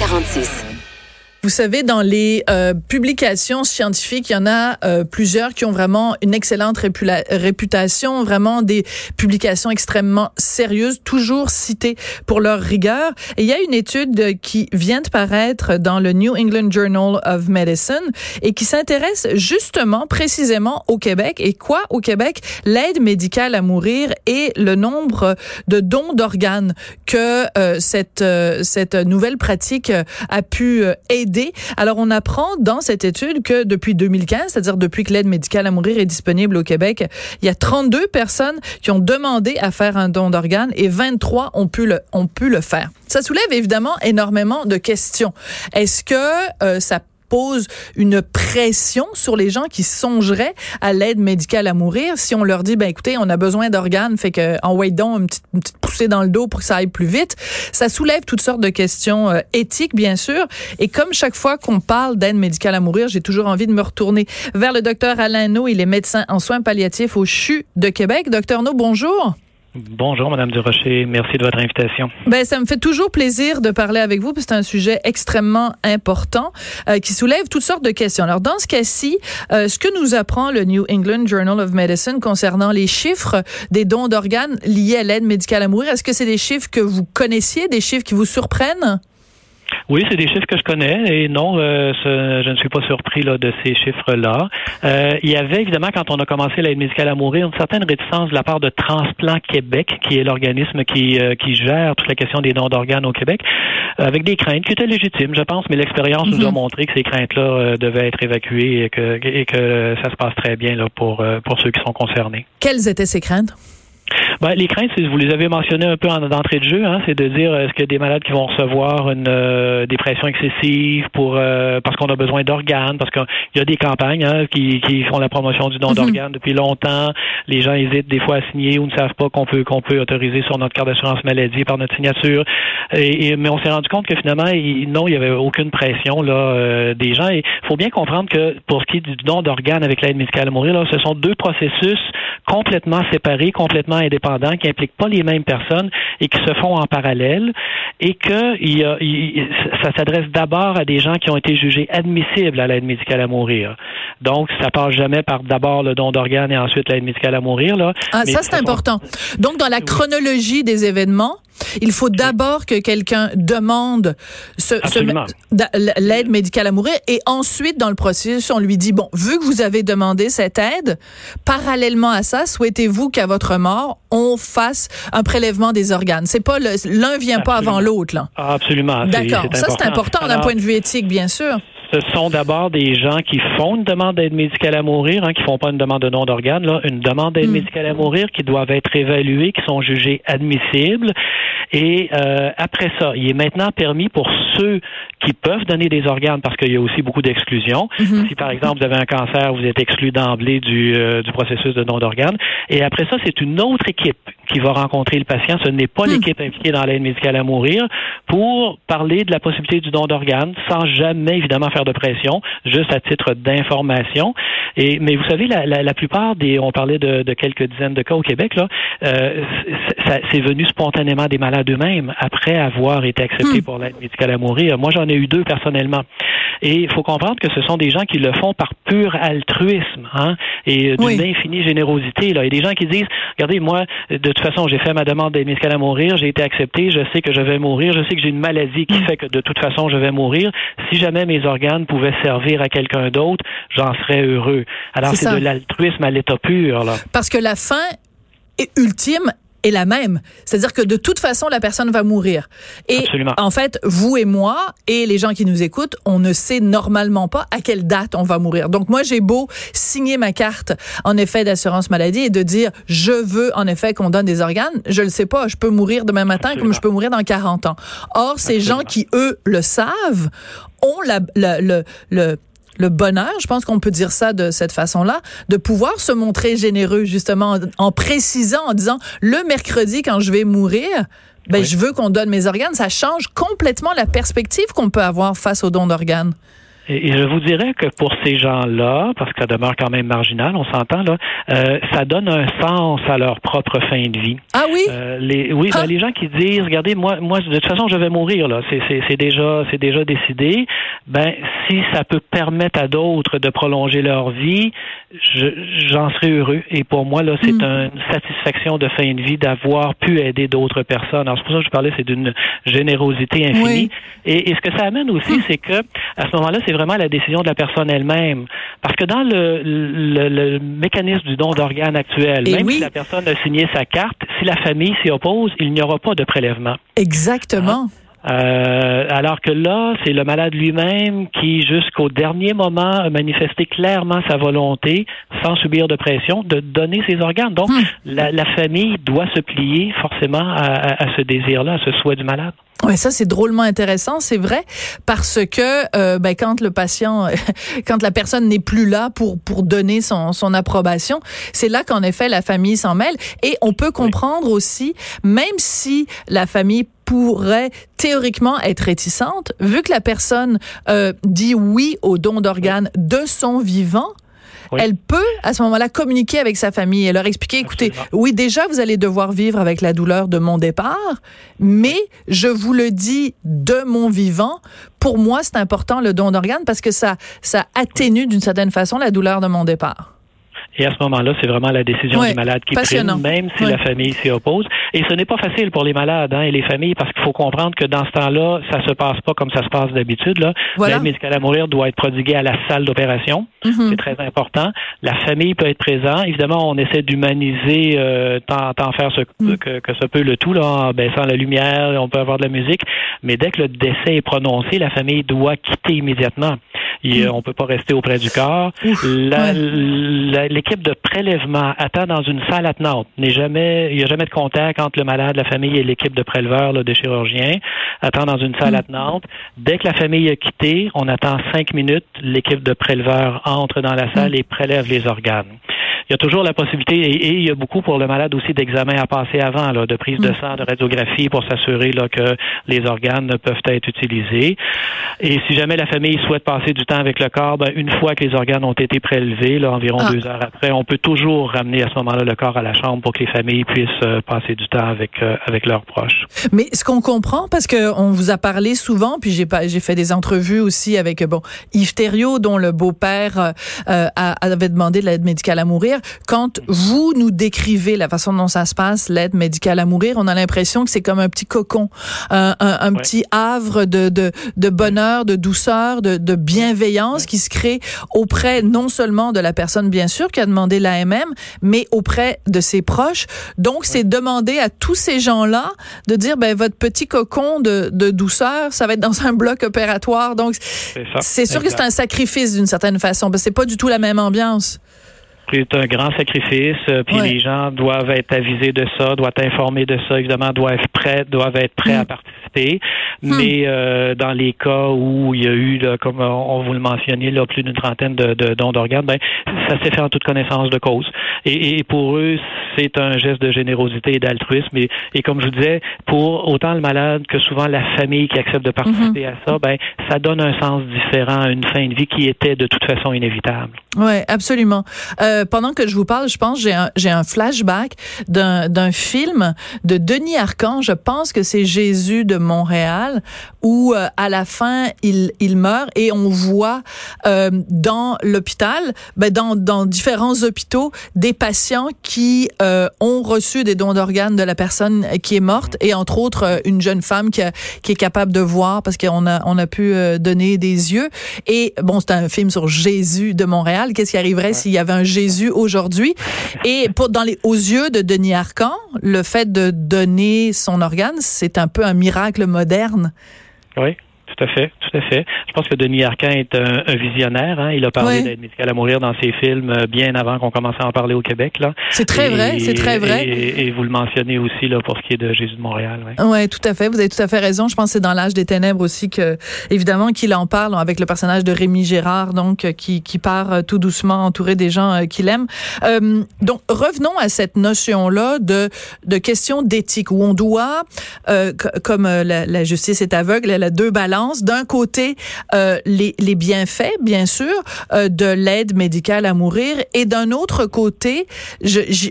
18h46. Vous savez, dans les euh, publications scientifiques, il y en a euh, plusieurs qui ont vraiment une excellente réputation, vraiment des publications extrêmement sérieuses, toujours citées pour leur rigueur. Et il y a une étude qui vient de paraître dans le New England Journal of Medicine et qui s'intéresse justement, précisément au Québec. Et quoi au Québec? L'aide médicale à mourir et le nombre de dons d'organes que euh, cette, cette nouvelle pratique a pu aider alors, on apprend dans cette étude que depuis 2015, c'est-à-dire depuis que l'aide médicale à mourir est disponible au Québec, il y a 32 personnes qui ont demandé à faire un don d'organes et 23 ont pu le, ont pu le faire. Ça soulève évidemment énormément de questions. Est-ce que euh, ça pose une pression sur les gens qui songeraient à l'aide médicale à mourir. Si on leur dit ben écoutez on a besoin d'organes fait que en wait donc une petite, une poussée dans le dos pour que ça aille plus vite. Ça soulève toutes sortes de questions euh, éthiques bien sûr. Et comme chaque fois qu'on parle d'aide médicale à mourir j'ai toujours envie de me retourner vers le docteur Alain No il est médecin en soins palliatifs au CHU de Québec. Docteur No bonjour Bonjour, Madame Durocher. Merci de votre invitation. Ben, ça me fait toujours plaisir de parler avec vous, parce c'est un sujet extrêmement important euh, qui soulève toutes sortes de questions. Alors, dans ce cas-ci, euh, ce que nous apprend le New England Journal of Medicine concernant les chiffres des dons d'organes liés à l'aide médicale à mourir, est-ce que c'est des chiffres que vous connaissiez, des chiffres qui vous surprennent? Oui, c'est des chiffres que je connais et non, euh, je ne suis pas surpris là, de ces chiffres-là. Euh, il y avait évidemment, quand on a commencé l'aide médicale à mourir, une certaine réticence de la part de Transplant Québec, qui est l'organisme qui, euh, qui gère toute la question des dons d'organes au Québec, avec des craintes qui étaient légitimes, je pense, mais l'expérience nous a mhm. montré que ces craintes-là devaient être évacuées et que, et que ça se passe très bien là, pour, pour ceux qui sont concernés. Quelles étaient ces craintes? Ben, les craintes, vous les avez mentionnées un peu en d'entrée de jeu, hein, c'est de dire est-ce que des malades qui vont recevoir une euh, dépression excessive pour euh, parce qu'on a besoin d'organes, parce qu'il y a des campagnes hein, qui, qui font la promotion du don mhm. d'organes depuis longtemps. Les gens hésitent des fois à signer ou ne savent pas qu'on peut qu'on peut autoriser sur notre carte d'assurance maladie par notre signature. Et, mais on s'est rendu compte que finalement, non, il y avait aucune pression là euh, des gens. Et il faut bien comprendre que pour ce qui est du don d'organes avec l'aide médicale à mourir, là, ce sont deux processus complètement séparés, complètement indépendants, qui impliquent pas les mêmes personnes et qui se font en parallèle, et que il ça s'adresse d'abord à des gens qui ont été jugés admissibles à l'aide médicale à mourir. Donc, ça passe jamais par d'abord le don d'organes et ensuite l'aide médicale à mourir. Là. Ah, ça, c'est important. Donc, dans la chronologie des événements, il faut d'abord que quelqu'un demande ce, l'aide médicale à mourir et ensuite, dans le processus, on lui dit, bon, vu que vous avez demandé cette aide, parallèlement à ça, souhaitez-vous qu'à votre mort, on fasse un prélèvement des organes? C'est pas l'un vient pas avant l'autre, là. Absolument. D'accord. Ça, c'est important d'un point de vue éthique, bien sûr ce sont d'abord des gens qui font une demande d'aide médicale à mourir, hein, qui font pas une demande de don d'organes, là, une demande d'aide hmm. médicale à mourir, qui doivent être évalués, qui sont jugés admissibles. Et euh, après ça, il est maintenant permis pour ceux qui peuvent donner des organes, parce qu'il y a aussi beaucoup d'exclusions. Hmm. Si par exemple vous avez un cancer, vous êtes exclu d'emblée du, euh, du processus de don d'organes. Et après ça, c'est une autre équipe qui va rencontrer le patient. Ce n'est pas hmm. l'équipe impliquée dans l'aide médicale à mourir pour parler de la possibilité du don d'organes, sans jamais évidemment faire de pression, juste à titre d'information. Et mais vous savez, la, la, la, plupart des, on parlait de, de, quelques dizaines de cas au Québec là, euh, c'est venu spontanément des malades eux-mêmes après avoir été acceptés hmm. pour l'aide médicale à mourir. Moi, j'en ai eu deux personnellement. Et il faut comprendre que ce sont des gens qui le font par pur altruisme, hein, et d'une infinie générosité. Là. Il y a des gens qui disent, regardez, moi, de toute façon, j'ai fait ma demande d'aide médicale à mourir, j'ai été accepté, je sais que je vais mourir, je sais que j'ai une maladie qui hmm. fait que de toute façon, je vais mourir. Si jamais mes organes pouvait servir à quelqu'un d'autre, j'en serais heureux. Alors c'est de l'altruisme à l'état pur. Là. Parce que la fin est ultime est la même. C'est-à-dire que de toute façon, la personne va mourir. Et en fait, vous et moi et les gens qui nous écoutent, on ne sait normalement pas à quelle date on va mourir. Donc moi, j'ai beau signer ma carte en effet d'assurance maladie et de dire je veux en effet qu'on donne des organes, je le sais pas, je peux mourir demain matin comme je peux mourir dans 40 ans. Or, ces gens qui eux le savent ont la, le, le, le bonheur, je pense qu'on peut dire ça de cette façon-là, de pouvoir se montrer généreux justement en, précisant, en disant le mercredi quand je vais mourir, ben je veux qu'on donne mes organes. Ça change complètement la perspective qu'on peut avoir face au don d'organes. Et, je vous dirais que pour ces gens-là, parce que ça demeure quand même marginal, on s'entend là, euh, ça donne un sens à leur propre fin de vie. Ah oui? Euh, les, oui, ben, ah. les gens qui disent, regardez, moi, moi, de toute façon, je vais mourir là. C'est déjà, c'est déjà décidé. Ben, si ça peut permettre à d'autres de prolonger leur vie, j'en serais heureux. Et pour moi là, c'est hmm. une satisfaction de fin de vie d'avoir pu aider d'autres personnes. Alors c'est pour ça que je parlais, c'est d'une générosité infinie. Et, et, ce que ça amène aussi, hmm. c'est que à ce moment-là, c'est vraiment la décision de la personne elle-même. Parce que dans le, le, mécanisme du don d'organes actuel, même si la personne a signé sa carte, si la famille s'y oppose, il n'y aura pas de prélèvement. Exactement. Hein? Euh, alors que là, c'est le malade lui-même qui, jusqu'au dernier moment, a manifesté clairement sa volonté, sans subir de pression, de donner ses organes. Donc, hmm. la, famille doit se plier forcément à, à ce désir-là, à ce souhait du malade. Ouais, ça c'est drôlement intéressant, c'est vrai, parce que euh, ben, quand le patient, quand la personne n'est plus là pour pour donner son son approbation, c'est là qu'en effet la famille s'en mêle et on peut comprendre aussi, même si la famille pourrait théoriquement être réticente, vu que la personne euh, dit oui au don d'organes de son vivant, elle peut à ce moment-là communiquer avec sa famille et leur expliquer, écoutez, oui, déjà, vous allez devoir vivre avec la douleur de mon départ, mais je vous le dis de mon vivant, pour moi, c'est important le don d'organes parce que ça, ça atténue d'une certaine façon la douleur de mon départ. Et à ce moment-là, c'est vraiment la décision du malade qui prime, même si la famille s'y oppose. Et ce n'est pas facile pour les malades hein, et les familles parce qu'il faut comprendre que dans ce temps-là, ça se passe pas comme ça se passe d'habitude. L'aide médicale à mourir doit être prodiguée à la salle d'opération. Mm-hmm. C'est très important. La famille peut être présente. Évidemment, on essaie d'humaniser euh, tant, tant, faire ce, mm. que, que ça peut le tout là, en baissant la lumière. On peut avoir de la musique. Mais dès que le décès est prononcé, la famille doit quitter immédiatement. Mm. On peut pas rester auprès du corps. L'équipe de prélèvement attend dans une salle attenante. N'est jamais, il n'y a jamais de contact entre le malade, la famille et l'équipe de préleveurs, là, de chirurgiens. Attend dans une salle mm. attenante. Dès que la famille a quitté, on attend cinq minutes. L'équipe de préleveurs entre dans la salle mm. et prélève les organes il y a toujours la possibilité, et, il y a beaucoup pour le malade aussi d'examens à passer avant, là, de prise de sang, de radiographie pour s'assurer là, que les organes peuvent être utilisés. Et si jamais la famille souhaite passer du temps avec le corps, ben, une fois que les organes ont été prélevés, là, environ ah. deux heures après, on peut toujours ramener à ce moment-là le corps à la chambre pour que les familles puissent euh, passer du temps avec euh, avec leurs proches. Mais ce qu'on comprend, parce que on vous a parlé souvent, puis j'ai pas j'ai fait des entrevues aussi avec bon Yves Thériault, dont le beau-père euh, avait demandé de l'aide médicale à mourir quand vous nous décrivez la façon dont ça se passe, l'aide médicale à mourir, on a l'impression que c'est comme un petit cocon, un, un, petit havre de, de, de, bonheur, de douceur, de, de bienveillance qui se crée auprès non seulement de la personne, bien sûr, qui a demandé l'AMM, mais auprès de ses proches. Donc, c'est demander à tous ces gens-là de dire, ben, votre petit cocon de, de douceur, ça va être dans un bloc opératoire. Donc, c'est sûr que c'est un sacrifice d'une certaine façon, parce que c'est pas du tout la même ambiance c'est un grand sacrifice, euh, puis les gens doivent être avisés de ça, doivent être informés de ça, évidemment, doivent être prêts, doivent être prêts à mm. participer. Hmm. Mais euh, dans les cas où il y a eu, comme on vous le mentionnait, là, plus d'une trentaine de, de dons d'organes, ben, ça s'est fait en toute connaissance de cause. Et, et pour eux, c'est un geste de générosité et d'altruisme. Et, et, comme je vous disais, pour autant le malade que souvent la famille qui accepte de participer mm-hmm. à ça, ben, ça donne un sens différent à une fin de vie qui était de toute façon inévitable. Oui, absolument. Euh, pendant que je vous parle, je pense j'ai un, j'ai un flashback d'un, d'un film de Denis Arcand. Je pense que c'est Jésus de Montréal où euh, à la fin il, il meurt et on voit euh, dans l'hôpital, ben, dans, dans différents hôpitaux, des patients qui euh, ont reçu des dons d'organes de la personne qui est morte et entre autres euh, une jeune femme qui, a, qui est capable de voir parce qu'on a on a pu donner des yeux et bon c'est un film sur Jésus de Montréal. Qu'est-ce qui arriverait s'il y avait un Jésus aujourd'hui Et pour dans les aux yeux de Denis Arcan, le fait de donner son organe, c'est un peu un miracle moderne. Oui. Tout à fait, tout à fait. Je pense que Denis Arcand est un, visionnaire. Hein. Il a parlé d'aide médicale à mourir dans ses films euh, bien avant qu'on commence à en parler au Québec. Là. C'est très vrai, c'est très vrai. Et, vous le mentionnez aussi là pour ce qui est de Jésus de Montréal. Oui, ouais, tout à fait. Vous avez tout à fait raison. Je pense que c'est dans l'âge des ténèbres aussi que, évidemment, qu'il en parle avec le personnage de Rémi Gérard, donc euh, qui, qui part euh, tout doucement entouré des gens qu'il aime. Euh, donc revenons à cette notion-là de de question d'éthique où on doit, euh, comme la, la, justice est aveugle, elle a deux balances D'un côté, euh, les, les, bienfaits, bien sûr, euh, de l'aide médicale à mourir, et d'un autre côté,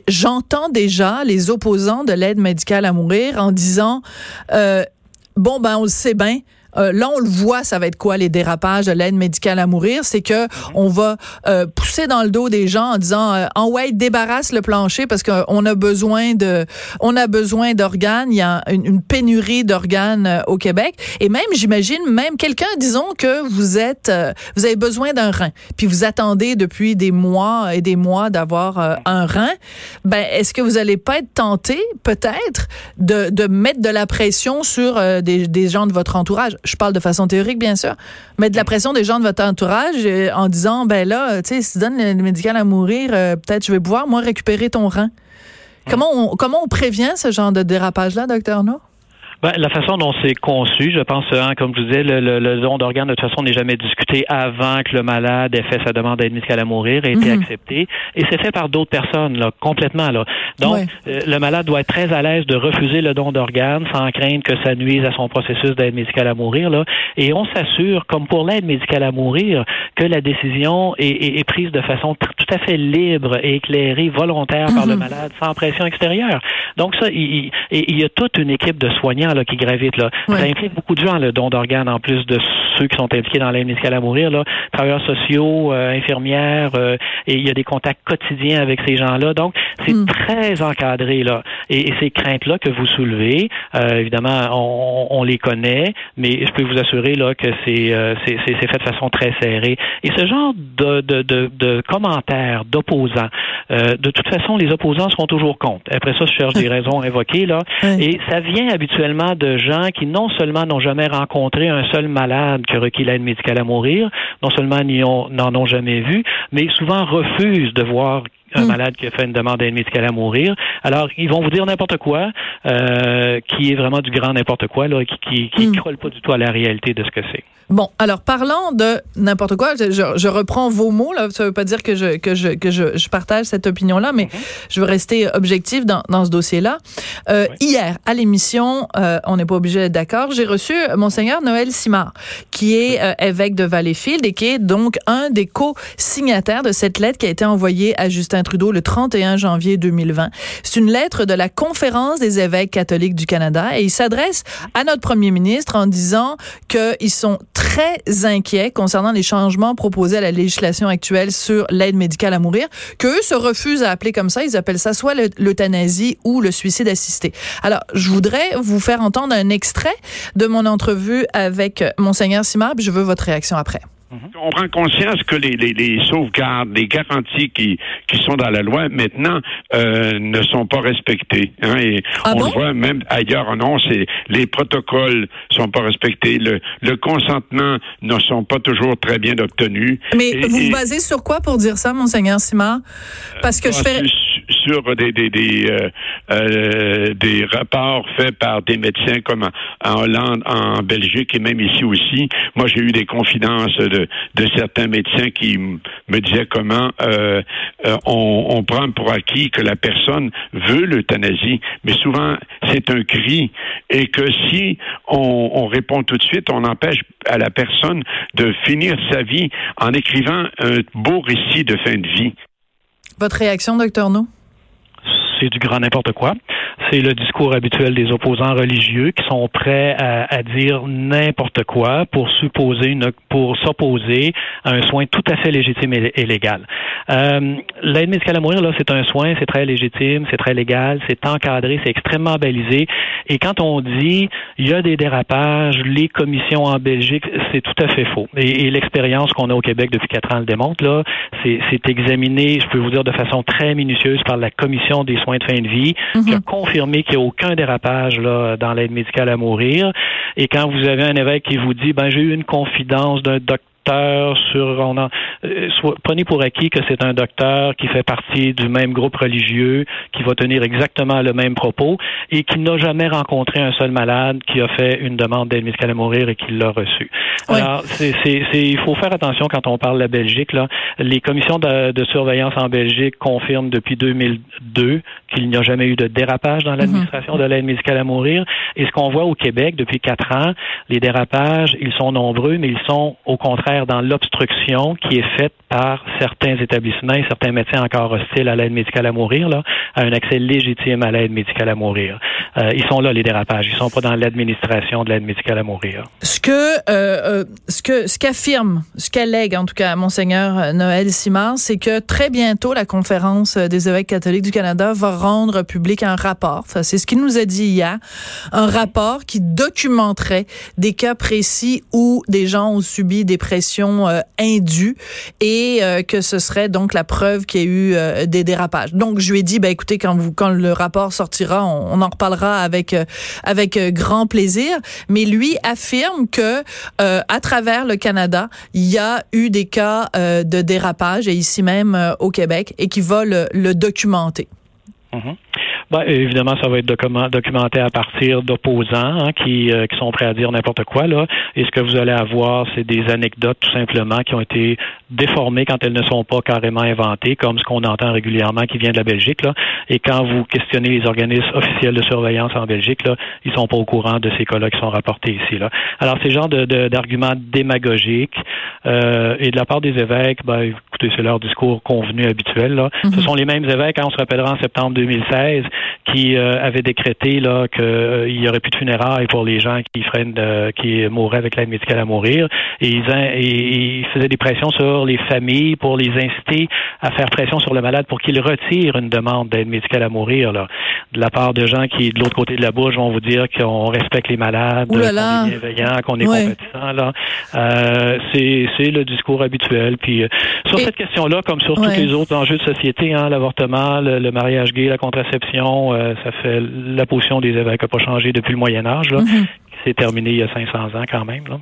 j'entends déjà les opposants de l'aide médicale à mourir en disant, euh, bon, ben, on le sait bien, euh, là, on le voit, ça va être quoi les dérapages de l'aide médicale à mourir, c'est que on va euh, pousser dans le dos des gens en disant euh, en ouais débarrasse le plancher parce qu'on a besoin de on a besoin d'organes, il y a une, pénurie d'organes au Québec et même j'imagine même quelqu'un disons que vous êtes vous avez besoin d'un rein puis vous attendez depuis des mois et des mois d'avoir un rein, ben est-ce que vous allez pas être tenté peut-être de, mettre de la pression sur des gens de votre entourage? Je parle de façon théorique, bien sûr, mettre de la pression des gens de votre entourage euh, en disant, ben là, tu sais, si tu donnes le médical à mourir, euh, peut-être je vais pouvoir, moi, récupérer ton rein. Comment on, comment on prévient ce genre de dérapage-là, docteur No? Ben, la façon dont c'est conçu, je pense, hein, comme je vous disais, le, le, don d'organes, de toute façon, n'est jamais discuté avant que le malade ait fait sa demande d'aide médicale à mourir et ait été mhm. accepté. Et c'est fait par d'autres personnes, là, complètement. Là. Donc, euh, le malade doit être très à l'aise de refuser le don d'organes sans craindre que ça nuise à son processus d'aide médicale à mourir. Là. Et on s'assure, comme pour l'aide médicale à mourir, que la décision est, est, prise de façon tout à fait libre et éclairée, volontaire par le mhm. malade, sans pression extérieure. Donc ça, il, il y a toute une équipe de soignants qui gravitent. Là. Ça implique beaucoup de gens, le don d'organes, en plus de ceux qui sont impliqués dans l'aide médicale à mourir. Là. Travailleurs sociaux, euh, infirmières, euh, et il y a des contacts quotidiens avec ces gens-là. Donc, c'est hmm. très encadré. là. Et, ces craintes-là que vous soulevez, euh, évidemment, on, on, les connaît, mais je peux vous assurer là, que c'est, c'est, c'est fait de façon très serrée. Et ce genre de, de, de, de commentaires d'opposants, de toute façon, les opposants seront toujours contre. Après ça, je cherche des raisons invoquées. Là, Et ça vient habituellement de gens qui non seulement n'ont jamais rencontré un seul malade qui requis l'aide médicale à mourir, non seulement n'en ont jamais vu, mais souvent refusent de voir un hmm. malade qui a fait une demande d'aide médicale à mourir. Alors, ils vont vous dire n'importe quoi, euh, qui est vraiment du grand n'importe quoi, là, qui qui, hmm. colle pas du tout à la réalité de ce que c'est. Bon, alors parlant de n'importe quoi, je, je, reprends vos mots là. Ça veut pas dire que je que je que je, je partage cette opinion là, mais mhm. je veux rester objectif dans, dans ce dossier-là. Euh, Hier, à l'émission, euh, on n'est pas obligé d'être d'accord. J'ai reçu monseigneur Noël Simard, qui est évêque de Valleyfield et qui est donc un des co-signataires de cette lettre qui a été envoyée à Justin Trudeau le 31 janvier 2020. C'est une lettre de la Conférence des évêques catholiques du Canada et il s'adresse à notre premier ministre en disant qu'ils sont très inquiets concernant les changements proposés à la législation actuelle sur l'aide médicale à mourir, qu'eux se refusent à appeler comme ça. Ils appellent ça soit l'euthanasie ou le suicide assisté. Alors, je voudrais vous faire entendre un extrait de mon entrevue avec Monseigneur Simard, puis je veux votre réaction après. Mhm. On prend conscience que les, les, les, sauvegardes, les garanties qui, qui sont dans la loi maintenant euh, ne sont pas respectées. Hein, et ah on le voit même ailleurs, non, c'est les protocoles sont pas respectés, le, le consentement ne sont pas toujours très bien obtenus. Mais vous vous basez sur quoi pour dire ça, monseigneur Simard? Parce que je fais sur des des des, euh, euh, des rapports faits par des médecins comme en, Hollande, en Belgique et même ici aussi. Moi, j'ai eu des confidences de, de certains médecins qui me disaient comment euh, euh, on, on prend pour acquis que la personne veut l'euthanasie, mais souvent c'est un cri et que si on, on répond tout de suite, on empêche à la personne de finir sa vie en écrivant un beau récit de fin de vie. Votre réaction, docteur No? C'est du grand n'importe quoi. C'est le discours habituel des opposants religieux qui sont prêts à, dire n'importe quoi pour supposer une, pour s'opposer à un soin tout à fait légitime et, légal. Euh, L'aide médicale à mourir, là, c'est un soin, c'est très légitime, c'est très légal, c'est encadré, c'est extrêmement balisé. Et quand on dit il y a des dérapages, les commissions en Belgique, c'est tout à fait faux. Et, l'expérience qu'on a au Québec depuis quatre ans le démontre. Là, c'est examiné, je peux vous dire de façon très minutieuse par la commission des soins de fin de vie, qui a mhm. confirmé qu'il n'y a aucun dérapage là, dans l'aide médicale à mourir. Et quand vous avez un évêque qui vous dit, ben j'ai eu une confidence d'un docteur docteur sur on en, euh, prenez pour acquis que c'est un docteur qui fait partie du même groupe religieux, qui va tenir exactement le même propos et qui n'a jamais rencontré un seul malade qui a fait une demande d'aide médicale à mourir et qui l'a reçu. Alors, c'est, c'est, il faut faire attention quand on parle de la Belgique. Là. Les commissions de, de surveillance en Belgique confirment depuis 2002 qu'il n'y a jamais eu de dérapage dans l'administration mhm. de l'aide médicale à mourir. Et ce qu'on voit au Québec depuis quatre ans, les dérapages, ils sont nombreux, mais ils sont au contraire dans l'obstruction qui est faite par certains établissements et certains médecins encore hostiles à l'aide médicale à mourir, à un accès légitime à l'aide médicale à mourir. Euh, ils sont là, les dérapages. Ils sont pas dans l'administration de l'aide médicale à mourir. Ce que, euh, euh ce que, ce qu'affirme, ce qu'allègue, en tout cas, Monseigneur Noël Simard, c'est que très bientôt, la conférence des évêques catholiques du Canada va rendre public un rapport. C'est ce qu'il nous a dit hier. Un rapport qui documenterait des cas précis où des gens ont subi des pressions euh, indues et euh, que ce serait donc la preuve qu'il y a eu euh, des dérapages. Donc je lui ai dit, ben écoutez, quand le rapport sortira, on, en reparlera avec avec grand plaisir. Mais lui affirme que à travers le Canada, il y a eu des cas de dérapage et ici même au Québec et qui va le, le documenter. Mm-hmm. Ben, évidemment, ça va être documenté à partir d'opposants hein, qui, euh, qui sont prêts à dire n'importe quoi. Là. Et ce que vous allez avoir, c'est des anecdotes tout simplement qui ont été déformées quand elles ne sont pas carrément inventées, comme ce qu'on entend régulièrement qui vient de la Belgique. Là. Et quand vous questionnez les organismes officiels de surveillance en Belgique, là, ils sont pas au courant de ces cas-là qui sont rapportés ici. Là. Alors, ces genres d'arguments de, démagogiques euh, et de la part des évêques, ben, écoutez, c'est leur discours convenu habituel. Là. Ce mhm. sont les mêmes évêques, hein, on se rappellera en septembre 2016, qui euh, avait décrété là qu'il euh, y aurait plus de funérailles pour les gens qui freinent qui mourraient avec l'aide médicale à mourir. Et ils, et ils faisaient des pressions sur les familles pour les inciter à faire pression sur le malade pour qu'il retire une demande d'aide médicale à mourir là de la part de gens qui de l'autre côté de la bouche vont vous dire qu'on respecte les malades qu'on est bienveillant qu'on est compétent là euh, c'est c'est le discours habituel puis euh, sur cette question là comme sur tous les autres enjeux de société hein l'avortement le, mariage gay la contraception euh, ça fait la position des évêques n'a pas changé depuis le Moyen Âge, là, mm-hmm. s'est terminé il y a 500 ans quand même. Là.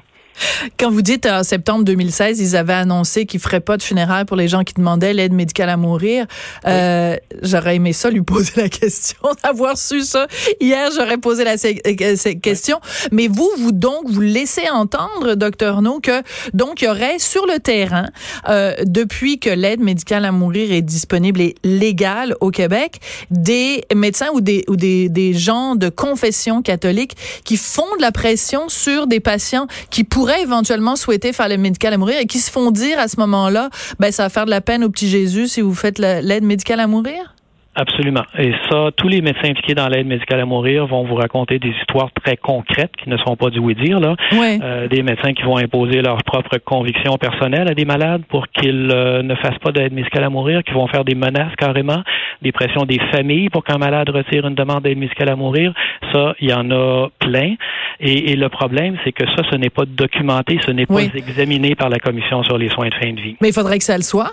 Quand vous dites en septembre 2016, ils avaient annoncé qu'ils feraient pas de funérailles pour les gens qui demandaient l'aide médicale à mourir. Euh, J'aurais aimé ça lui poser la question, d'avoir su ça hier. J'aurais posé la euh, question. Mais vous, vous donc vous laissez entendre, docteur No, que donc il y aurait sur le terrain, euh, depuis que l'aide médicale à mourir est disponible et légale au Québec, des médecins ou des ou des, des gens de confession catholique qui font de la pression sur des patients qui pourraient éventuellement souhaiter faire le médical à mourir et qui se font dire à ce moment-là, ben ça va faire de la peine au petit Jésus si vous faites l'aide médicale à mourir? Absolument. Et ça, tous les médecins impliqués dans l'aide médicale à mourir vont vous raconter des histoires très concrètes qui ne sont pas du oui-dire. là. Euh, des médecins qui vont imposer leurs propres convictions personnelles à des malades pour qu'ils euh, ne fassent pas d'aide médicale à mourir, qui vont faire des menaces carrément, des pressions des familles pour qu'un malade retire une demande d'aide médicale à mourir. Ça, il y en a plein. Et, le problème, c'est que ça, ce n'est pas documenté, ce n'est pas examiné par la Commission sur les soins de fin de vie. Mais il faudrait que ça le soit.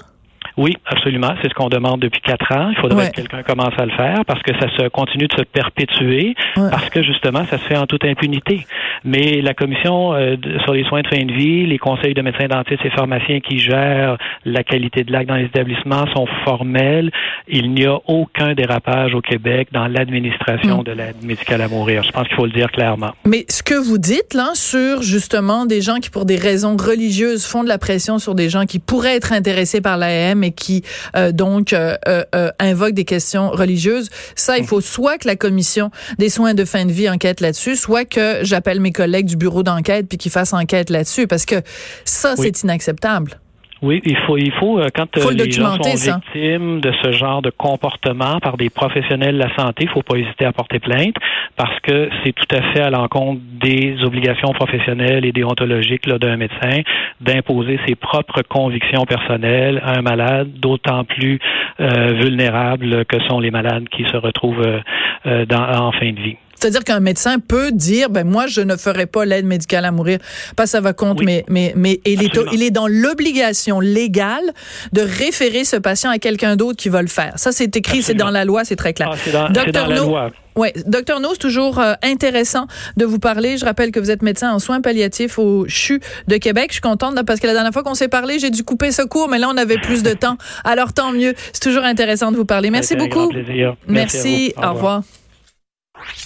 Oui, absolument. C'est ce qu'on demande depuis quatre ans. Il faudrait que quelqu'un commence à le faire parce que ça se continue de se perpétuer parce que justement, ça se fait en toute impunité. Mais la commission euh, sur les soins de fin de vie, les conseils de médecins dentistes et pharmaciens qui gèrent la qualité de l'acte dans les établissements sont formels. Il n'y a aucun dérapage au Québec dans l'administration mm. de l'aide médicale à mourir. Je pense qu'il faut le dire clairement. Mais ce que vous dites là sur justement des gens qui pour des raisons religieuses font de la pression sur des gens qui pourraient être intéressés par l'AM mais qui euh, donc euh, euh, invoque des questions religieuses. Ça, il faut soit que la commission des soins de fin de vie enquête là-dessus, soit que j'appelle mes collègues du bureau d'enquête puis qu'ils fassent enquête là-dessus, parce que ça, c'est inacceptable. Oui, il faut, il faut euh, quand euh, les gens sont victimes de ce genre de comportement par des professionnels de la santé, il faut pas hésiter à porter plainte parce que c'est tout à fait à l'encontre des obligations professionnelles et déontologiques d'un médecin d'imposer ses propres convictions personnelles à un malade, d'autant plus euh, vulnérable que sont les malades qui se retrouvent dans, en fin de vie. C'est-à-dire qu'un médecin peut dire, ben moi, je ne ferai pas l'aide médicale à mourir, que ça va contre, mais, mais, mais il, est, il est dans l'obligation légale de référer ce patient à quelqu'un d'autre qui va le faire. Ça, c'est écrit, c'est dans la loi, c'est très clair. Ah, Docteur No, Oui, docteur No, c'est toujours euh, intéressant de vous parler. Je rappelle que vous êtes médecin en soins palliatifs au CHU de Québec. Je suis contente parce que la dernière fois qu'on s'est parlé, j'ai dû couper ce cours, mais là, on avait plus de temps. Alors, tant mieux. C'est toujours intéressant de vous parler. Merci beaucoup. Merci, Merci au revoir.